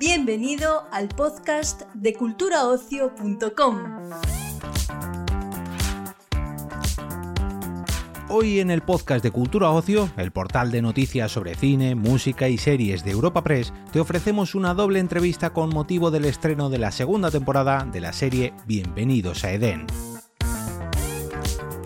Bienvenido al podcast de culturaocio.com. Hoy en el podcast de Cultura Ocio, el portal de noticias sobre cine, música y series de Europa Press, te ofrecemos una doble entrevista con motivo del estreno de la segunda temporada de la serie Bienvenidos a Edén.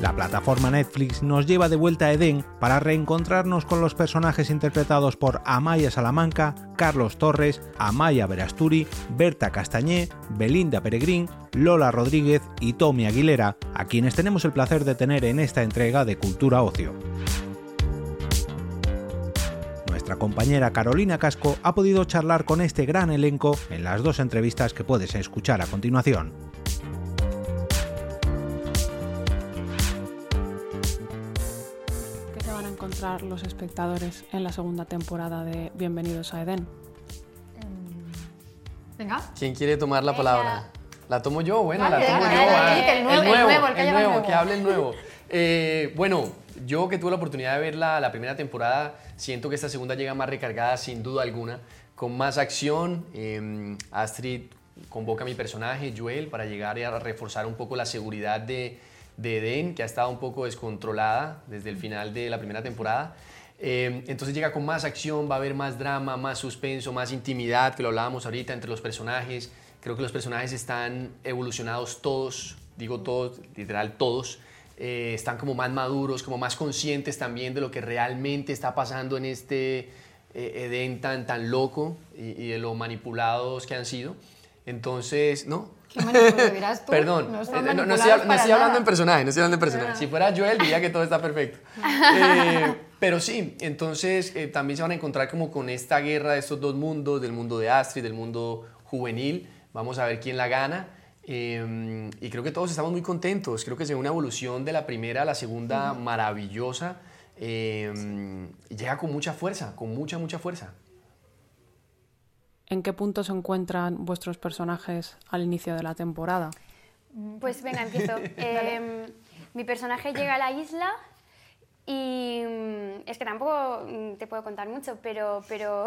La plataforma Netflix nos lleva de vuelta a Edén para reencontrarnos con los personajes interpretados por Amaya Salamanca, Carlos Torres, Amaya Verasturi, Berta Castañé, Belinda Peregrín, Lola Rodríguez y Tommy Aguilera, a quienes tenemos el placer de tener en esta entrega de Cultura Ocio. Nuestra compañera Carolina Casco ha podido charlar con este gran elenco en las dos entrevistas que puedes escuchar a continuación. Los espectadores en la segunda temporada de Bienvenidos a Edén? Venga. ¿Quién quiere tomar la palabra? ¿La tomo yo? Bueno, la tomo yo. el, nuevo, el, nuevo, el, que, nuevo, que hable el nuevo. Eh, bueno, yo que tuve la oportunidad de ver la, la, primera temporada, siento que esta segunda llega más recargada sin duda alguna, con más acción. Eh, Astrid convoca a mi personaje, Joel, para llegar a reforzar un poco la seguridad de, de Eden, que ha estado un poco descontrolada desde el final de la primera temporada. Eh, entonces llega con más acción, va a haber más drama, más suspenso, más intimidad, que lo hablábamos ahorita entre los personajes. Creo que los personajes están evolucionados todos, digo todos, literal todos. Eh, están como más maduros, como más conscientes también de lo que realmente está pasando en este eh, Eden tan, tan loco y, y de lo manipulados que han sido. Entonces, no, ¿Qué manipulo dirás tú? Perdón, no, eh, no, no, estoy, hablando en personaje, no estoy hablando en personaje. Si fuera Joel diría que todo está perfecto. Eh, pero sí, entonces eh, también se van a encontrar como con esta guerra de estos dos mundos, del mundo de Astrid, del mundo juvenil. Vamos a ver quién la gana. y creo que todos estamos muy contentos. Creo que es una evolución de la primera a la segunda maravillosa. llega con mucha fuerza, con mucha, mucha fuerza. ¿En qué punto se encuentran vuestros personajes al inicio de la temporada? Pues venga, empiezo. Em, mi personaje llega a la isla y mm, es que tampoco mm, te puedo contar mucho, pero, pero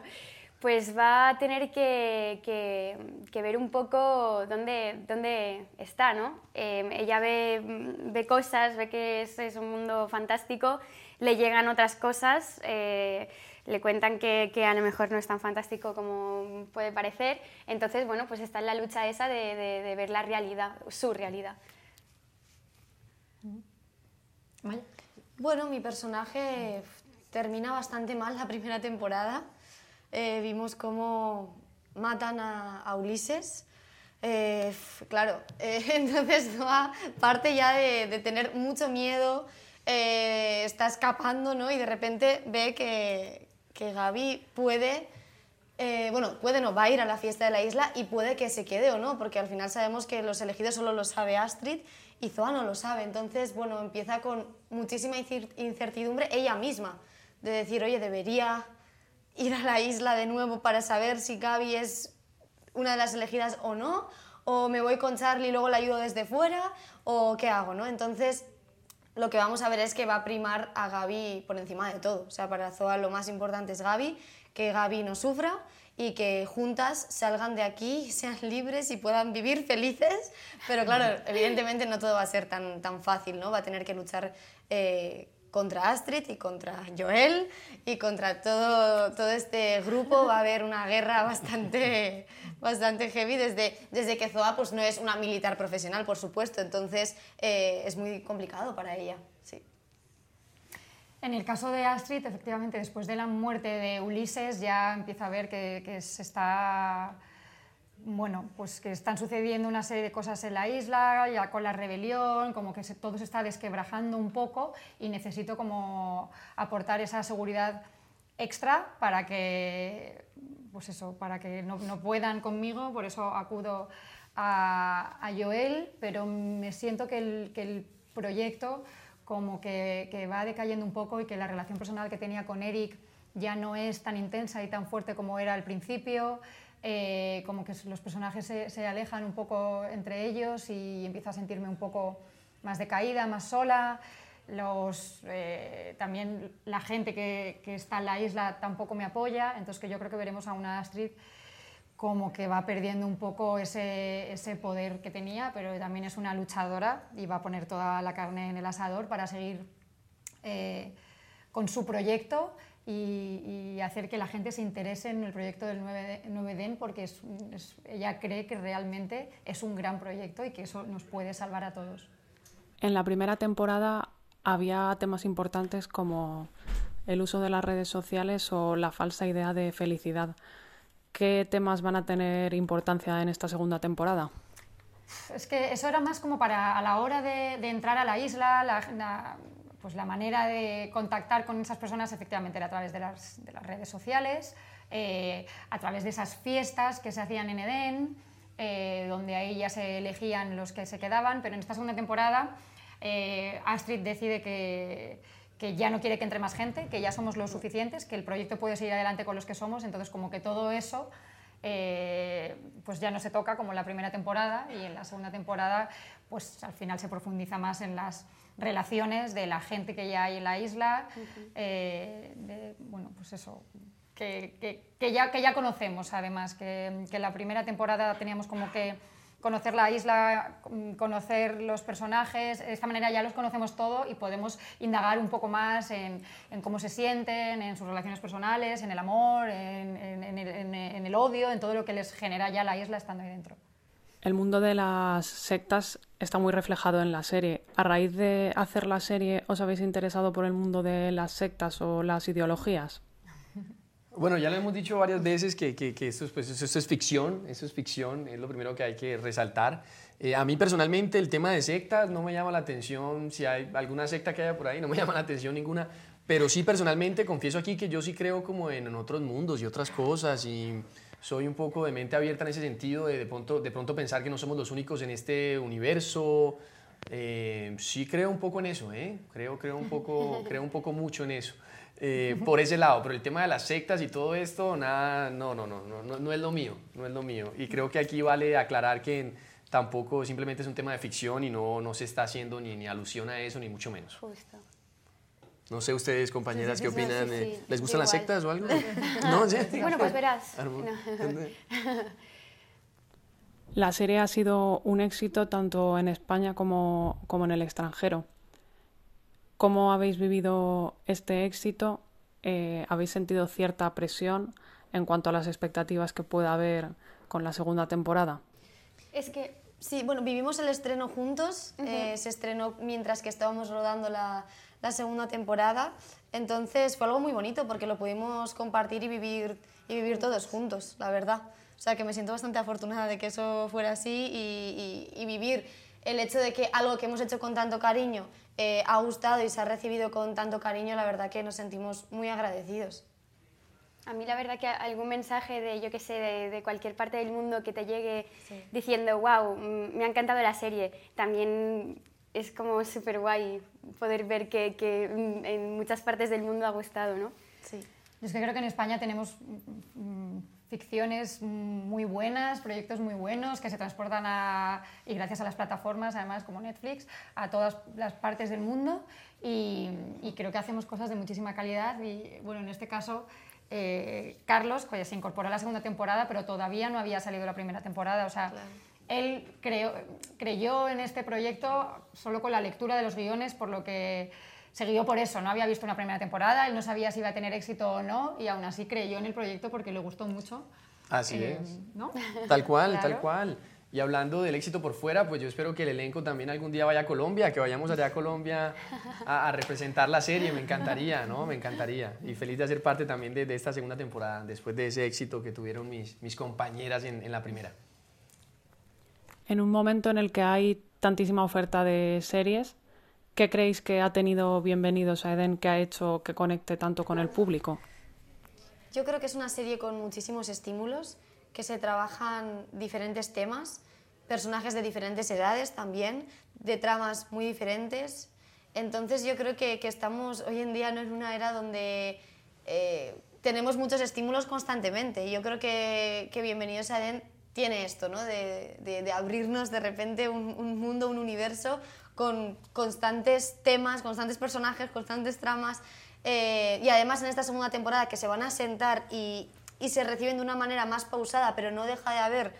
pues va a tener que, que, ver un poco dónde, dónde está, ¿no? Em, ella ve, ve, cosas, ve que es, es, un mundo fantástico, le llegan otras cosas. Eh, le cuentan que, a lo mejor no es tan fantástico como puede parecer. Entonces, bueno, pues está en la lucha esa de, ver la realidad, su realidad. Bueno, mi personaje termina bastante mal la primera temporada. Eh, vimos cómo matan a, Ulises. Eh, claro, eh, entonces parte ya de, tener mucho miedo, está escapando ¿no? y de repente ve que, que Gaby puede, eh, bueno, puede no, va a ir a la fiesta de la isla y puede que se quede o no, porque al final sabemos que los elegidos solo lo sabe Astrid y Zoa no lo sabe. Entonces, bueno, empieza con muchísima incertidumbre ella misma, de decir, oye, debería ir a la isla de nuevo para saber si Gaby es una de las elegidas o no, o me voy con Charlie y luego la ayudo desde fuera, o qué hago, ¿no? Entonces, lo que vamos a ver es que va a primar a Gaby por encima de todo. O sea, para Zoa lo más importante es Gaby, que Gaby no sufra y que juntas salgan de aquí, sean libres y puedan vivir felices. Pero claro, evidentemente no todo va a ser tan, tan fácil, ¿no? Va a tener que luchar eh, contra Astrid y contra Joel y contra todo, todo este grupo. Va a haber una guerra bastante, bastante heavy desde, desde que Zoa pues, no es una militar profesional, por supuesto. Entonces eh, es muy complicado para ella. Sí. En el caso de Astrid, efectivamente, después de la muerte de Ulises ya empieza a ver que, que se está bueno, pues que están sucediendo una serie de cosas en la isla, ya con la rebelión, como que todo se está desquebrajando un poco y necesito como aportar esa seguridad extra para que, pues eso, para que no, puedan conmigo, por eso acudo a, Joel, pero me siento que el, proyecto como que va decayendo un poco y que la relación personal que tenía con Eric ya no es tan intensa y tan fuerte como era al principio. Eh, como que los personajes se, alejan un poco entre ellos y empiezo a sentirme un poco más decaída, más sola. Los, eh, también la gente que, que, está en la isla tampoco me apoya, entonces que yo creo que veremos a una Astrid como que va perdiendo un poco ese, ese, poder que tenía, pero también es una luchadora y va a poner toda la carne en el asador para seguir eh, con su proyecto y, hacer que la gente se interese en el proyecto del 9, den porque ella cree que realmente es un gran proyecto y que eso nos puede salvar a todos. En la primera temporada había temas importantes como el uso de las redes sociales o la falsa idea de felicidad. ¿Qué temas van a tener importancia en esta segunda temporada? Es que eso era más como para a la hora de, entrar a la isla, la, pues la manera de contactar con esas personas efectivamente era a través de las, redes sociales, eh, a través de esas fiestas que se hacían en Edén, eh, donde ahí ya se elegían los que se quedaban, pero en esta segunda temporada eh, Astrid decide que que ya no quiere que entre más gente, que ya somos lo suficientes, que el proyecto puede seguir adelante con los que somos, entonces como que todo eso pues ya no se toca como en la primera temporada y en la segunda temporada pues al final se profundiza más en las relaciones de la gente que ya hay en la isla, eh, bueno pues eso, que, que, ya, que ya conocemos además, que, que en la primera temporada teníamos como que conocer la isla, mm, conocer los personajes, de esta manera ya los conocemos todo y podemos indagar un poco más en, cómo se sienten, en sus relaciones personales, en el amor, en, en, el, odio, en todo lo que les genera ya la isla estando ahí dentro. El mundo de las sectas está muy reflejado en la serie. ¿A raíz de hacer la serie os habéis interesado por el mundo de las sectas o las ideologías? Bueno, ya lo hemos dicho varias veces que, que, pues, esto, es ficción, esto es ficción, es lo primero que hay que resaltar. Eh, a mí personalmente el tema de sectas no me llama la atención, si hay alguna secta que haya por ahí, no me llama la atención ninguna, pero sí personalmente confieso aquí que yo sí creo como en, otros mundos y otras cosas y soy un poco de mente abierta en ese sentido, de, de, pronto, de pronto pensar que no somos los únicos en este universo. Eh, sí creo un poco en eso, ¿eh? creo, creo, un poco, creo un poco mucho en eso. Eh, por ese lado, pero el tema de las sectas y todo esto, nada, no, no, no, no, no es lo mío, no es lo mío. Y creo que aquí vale aclarar que tampoco simplemente es un tema de ficción y no, no se está haciendo ni, ni alusión a eso, ni mucho menos. Justo. No sé ustedes, compañeras, ¿qué opinan? ¿Les gustan las sectas o algo? ¿No? Bueno, pues verás. La serie ha sido un éxito tanto en España como, como en el extranjero. ¿Cómo habéis vivido este éxito? Eh, ¿Habéis sentido cierta presión en cuanto a las expectativas que pueda haber con la segunda temporada? Es que sí, bueno, vivimos el estreno juntos, eh, se estrenó mientras que estábamos rodando la, la, segunda temporada, entonces fue algo muy bonito porque lo pudimos compartir y vivir, y vivir todos juntos, la verdad. O sea que me siento bastante afortunada de que eso fuera así y, y, y vivir. El hecho de que algo que hemos hecho con tanto cariño eh, ha gustado y se ha recibido con tanto cariño, la verdad que nos sentimos muy agradecidos. A mí la verdad que algún mensaje de, yo que sé, de, cualquier parte del mundo que te llegue diciendo, wow, mm, me ha encantado la serie, también es como súper guay poder ver que, que, mm, en muchas partes del mundo ha gustado, ¿no? Sí. Yo es que creo que en España tenemos mm, ficciones muy buenas, proyectos muy buenos que se transportan a, y gracias a las plataformas, además como Netflix, a todas las partes del mundo y, creo que hacemos cosas de muchísima calidad y bueno, en este caso eh, Carlos pues, se incorporó a la segunda temporada, pero todavía no había salido la primera temporada, o sea, él creyó en este proyecto solo con la lectura de los guiones, por lo que se por eso, no había visto una primera temporada, él no sabía si iba a tener éxito o no y aún así creyó en el proyecto porque le gustó mucho. Así eh, es. Tal cual, tal cual. Y hablando del éxito por fuera, pues yo espero que el elenco también algún día vaya a Colombia, que vayamos allá a Colombia a, representar la serie, me encantaría, ¿no? Me encantaría. Y feliz de hacer parte también de, esta segunda temporada, después de ese éxito que tuvieron mis, mis compañeras en, en la primera. En un momento en el que hay tantísima oferta de series, ¿Qué creéis que ha tenido Bienvenidos a Eden que ha hecho que conecte tanto con el público? Yo creo que es una serie con muchísimos estímulos, que se trabajan diferentes temas, personajes de diferentes edades también, de tramas muy diferentes. Entonces yo creo que, estamos hoy en día en una era donde eh, tenemos muchos estímulos constantemente. Yo creo que, Bienvenidos a Eden tiene esto, ¿no? de, abrirnos de repente un, un mundo, un universo con constantes temas, constantes personajes, constantes tramas. Eh, y además en esta segunda temporada que se van a sentar y, y se reciben de una manera más pausada, pero no deja de haber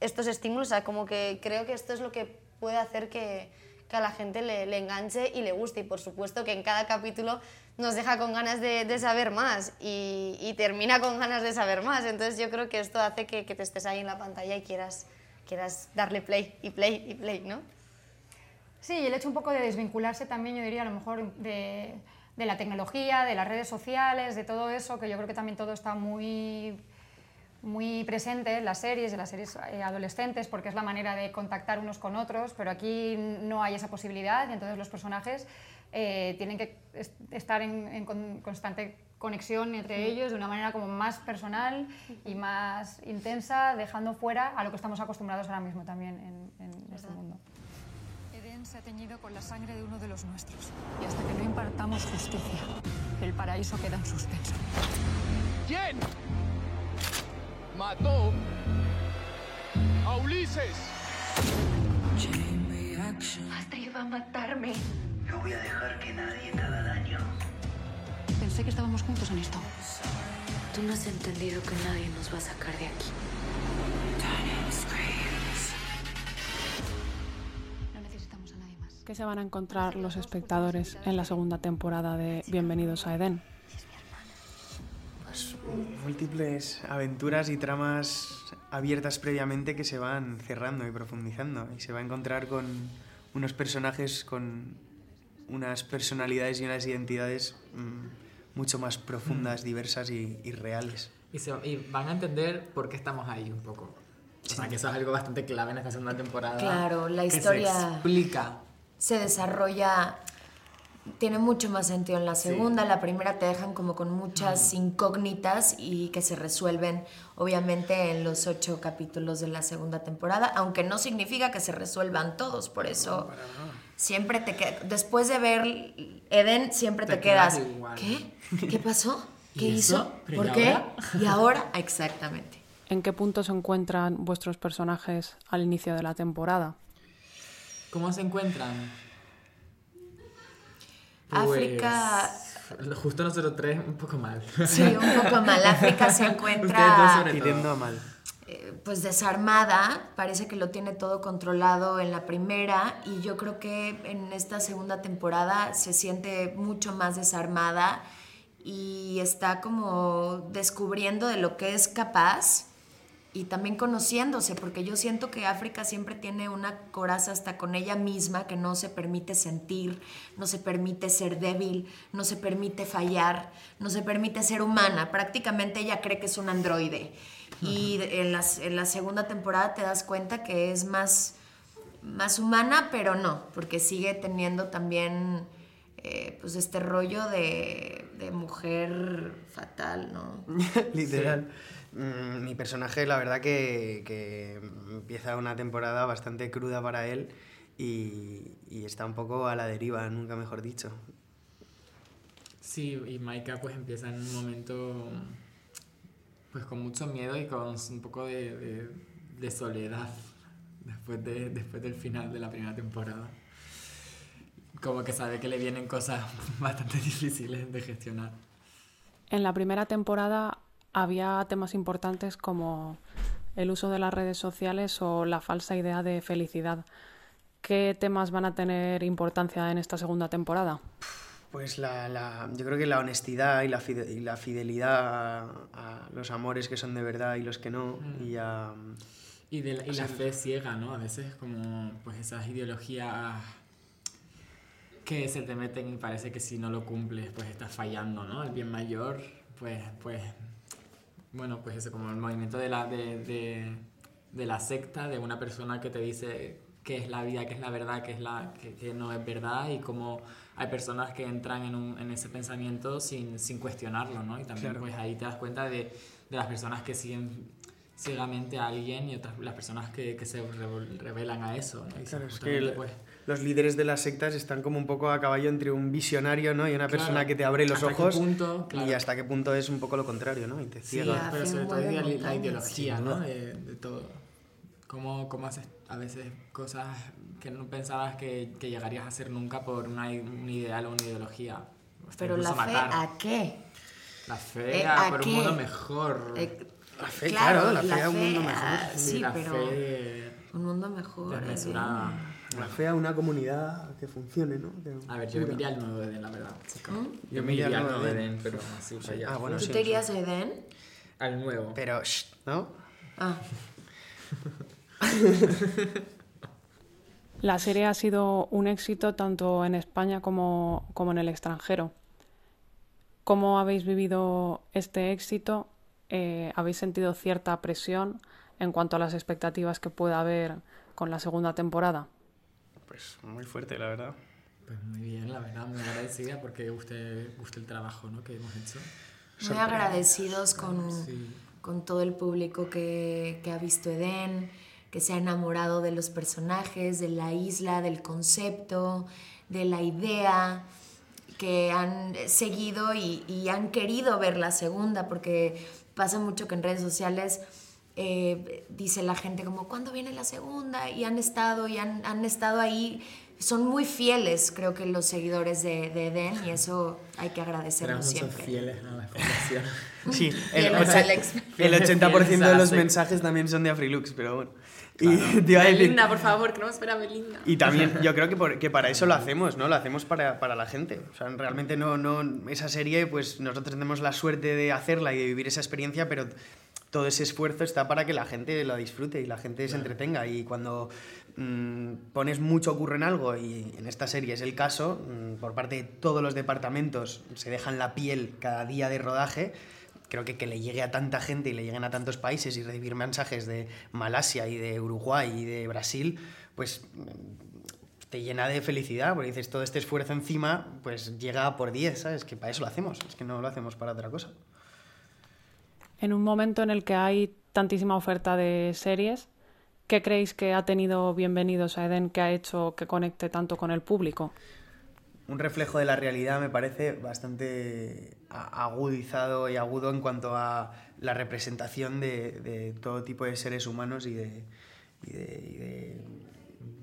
estos estímulos, o como que creo que esto es lo que puede hacer que, que a la gente le, enganche y le guste. Y por supuesto que en cada capítulo nos deja con ganas de, saber más y, termina con ganas de saber más. Entonces yo creo que esto hace que, que te estés ahí en la pantalla y quieras, quieras darle play y play y play, ¿no? Sí, y el hecho un poco de desvincularse también, yo diría, a lo mejor de, de la tecnología, de las redes sociales, de todo eso, que yo creo que también todo está muy muy presente en las series, en las series eh, adolescentes, porque es la manera de contactar unos con otros, pero aquí no hay esa posibilidad y entonces los personajes eh, tienen que est estar en, en con constante conexión entre ellos de una manera como más personal y más intensa, dejando fuera a lo que estamos acostumbrados ahora mismo también en, en este mundo. Eden se ha teñido con la sangre de uno de los nuestros y hasta que no impartamos justicia, el paraíso queda en suspenso. ¿Quién? Mató a Ulises. Astrid va a matarme. No voy a dejar que nadie te haga daño. Pensé que estábamos juntos en esto. Tú no has entendido que nadie nos va a sacar de aquí. No necesitamos a nadie más. ¿Qué se van a encontrar los espectadores en la segunda temporada de Bienvenidos a Edén? Múltiples aventuras y tramas abiertas previamente que se van cerrando y profundizando y se va a encontrar con unos personajes con unas personalidades y unas identidades mmm, mucho más profundas, mm. diversas y, y reales. Y, se, y, van a entender por qué estamos ahí un poco. Sí. O sea, que eso es algo bastante clave en esta segunda temporada. Claro, la historia se explica. Se desarrolla tiene mucho más sentido en la segunda. Sí. La primera te dejan como con muchas incógnitas y que se resuelven obviamente en los ocho capítulos de la segunda temporada, aunque no significa que se resuelvan todos, por eso no, siempre te queda, después de ver Eden siempre te, te quedas, ¿qué? ¿Qué pasó? ¿Qué hizo? ¿Por ¿Y qué? Ahora? ¿Y ahora? Exactamente. ¿En qué punto se encuentran vuestros personajes al inicio de la temporada? ¿Cómo se encuentran? África. Pues, justo nosotros tres, un poco mal. Sí, un poco mal. África se encuentra. Pidiendo a mal. Eh, pues desarmada, parece que lo tiene todo controlado en la primera y yo creo que en esta segunda temporada se siente mucho más desarmada y está como descubriendo de lo que es capaz y también conociéndose, porque yo siento que África siempre tiene una coraza hasta con ella misma que no se permite sentir, no se permite ser débil, no se permite fallar, no se permite ser humana. Prácticamente ella cree que es un androide. Y en, las, en la segunda temporada te das cuenta que es más, más humana, pero no, porque sigue teniendo también eh, pues este rollo de, de mujer fatal, ¿no? Literal. Sí. Mm, mi personaje, la verdad que, que, empieza una temporada bastante cruda para él y, y, está un poco a la deriva, nunca mejor dicho. Sí, y Maika pues empieza en un momento pues con mucho miedo y con un poco de, de, de soledad después, de, después del final de la primera temporada. Como que sabe que le vienen cosas bastante difíciles de gestionar. En la primera temporada había temas importantes como el uso de las redes sociales o la falsa idea de felicidad. ¿Qué temas van a tener importancia en esta segunda temporada? Pues la, la, yo creo que la honestidad y la, fide, y la fidelidad a, a, los amores que son de verdad y los que no. Mm. Y, a, y, de la, y la fe ciega, ¿no? A veces como pues esas ideologías que se te meten y parece que si no lo cumples pues estás fallando, ¿no? El bien mayor, pues, pues bueno, pues eso, como el movimiento de la, de, de, de, la secta, de una persona que te dice qué es la vida, qué es la verdad, qué, es la, qué, qué no es verdad y cómo hay personas que entran en, un, en ese pensamiento sin, sin, cuestionarlo, ¿no? Y también claro. pues ahí te das cuenta de, de las personas que siguen ciegamente a alguien y otras las personas que, que se revelan a eso, ¿no? Y claro, es que el, pues, los líderes de las sectas están como un poco a caballo entre un visionario ¿no? y una persona claro. que te abre los ¿Hasta ojos punto, claro. y hasta qué punto es un poco lo contrario ¿no? y te ciega. Sí, pero sobre todo la ideología ¿no? de, de, todo. Cómo, cómo haces a veces cosas que no pensabas que, que llegarías a hacer nunca por una, un ideal o una ideología. Pero la fe, ¿a qué? La fea, por un mundo mejor. la fe, claro, la, fea, un mundo mejor. Sí, la pero fe un mundo mejor. desmesurada. La fea, una comunidad que funcione, ¿no? Que A ver, yo me iría al nuevo Edén, la verdad. ¿Mm? Yo me iría al nuevo Edén, pero así para allá. Ah, bueno, ¿Tú sí, te sí. irías a Edén? Al nuevo. Pero, shh, ¿no? Ah. La serie ha sido un éxito tanto en España como, como en el extranjero. ¿Cómo habéis vivido este éxito? Eh, ¿Habéis sentido cierta presión en cuanto a las expectativas que pueda haber con la segunda temporada? Pues muy fuerte, la verdad. Pues muy bien, la verdad, muy agradecida porque usted guste el trabajo ¿no? que hemos hecho. Muy agradecidos con, Sí. con todo el público que, que ha visto Edén, que se ha enamorado de los personajes, de la isla, del concepto, de la idea, que han seguido y, y han querido ver la segunda, porque pasa mucho que en redes sociales eh, dice la gente como, ¿cuándo viene la segunda? Y han estado y han, han estado ahí. Son muy fieles, creo que los seguidores de, de Edén, y eso hay que agradecerlo siempre. fieles a la fundación. Sí, el, oche- Alex. el 80% de los mensajes también son de Afrilux, pero bueno. Y a decir- Belinda, por favor, queremos ver a Belinda. Y también yo creo que, por- que para eso lo hacemos, ¿no? Lo hacemos para, para la gente. O sea, realmente no, no, esa serie, pues nosotros tenemos la suerte de hacerla y de vivir esa experiencia, pero todo ese esfuerzo está para que la gente la disfrute y la gente se entretenga. Y cuando mm, pones mucho curro en algo, y en esta serie es el caso, mm, por parte de todos los departamentos se dejan la piel cada día de rodaje, creo que que le llegue a tanta gente y le lleguen a tantos países y recibir mensajes de Malasia y de Uruguay y de Brasil, pues mm, te llena de felicidad, porque dices, todo este esfuerzo encima, pues llega por 10, ¿sabes? Que para eso lo hacemos, es que no lo hacemos para otra cosa. En un momento en el que hay tantísima oferta de series, ¿qué creéis que ha tenido Bienvenidos a Eden que ha hecho que conecte tanto con el público? un reflejo de la realidad me parece bastante agudizado y agudo en cuanto a la representación de, de todo tipo de seres humanos y de, y de-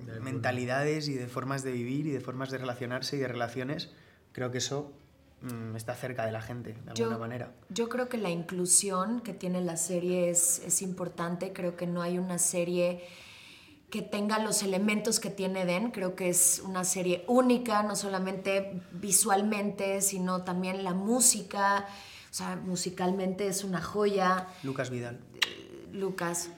y de mentalidades y de formas de vivir y de formas de relacionarse y de relaciones. Creo que eso mm, está cerca de la gente, de alguna manera. Yo creo que la inclusión que tiene la serie es, es importante. Creo que no hay una serie que tenga los elementos que tiene Den. Creo que es una serie única, no solamente visualmente, sino también la música. O sea, musicalmente es una joya. Lucas Vidal. Lucas.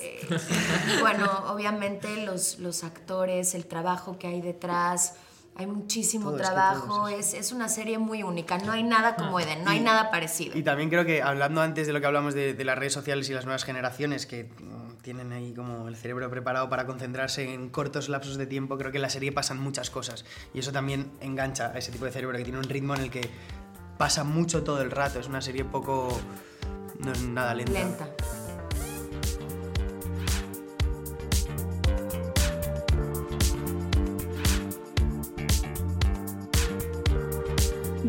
Eh, bueno, obviamente los, los actores, el trabajo que hay detrás, hay muchísimo Todo, es que trabajo, es es, una serie muy única, no hay nada como Eden, no hay Y- nada parecido. Y también creo que hablando antes de lo que hablamos de, de las redes sociales y las nuevas generaciones que mm, tienen ahí como el cerebro preparado para concentrarse en cortos lapsos de tiempo, creo que en la serie pasan muchas cosas. Y eso también engancha a ese tipo de cerebro que tiene un ritmo en el que pasa mucho todo el rato. Es una serie poco... no es nada lenta. Lenta.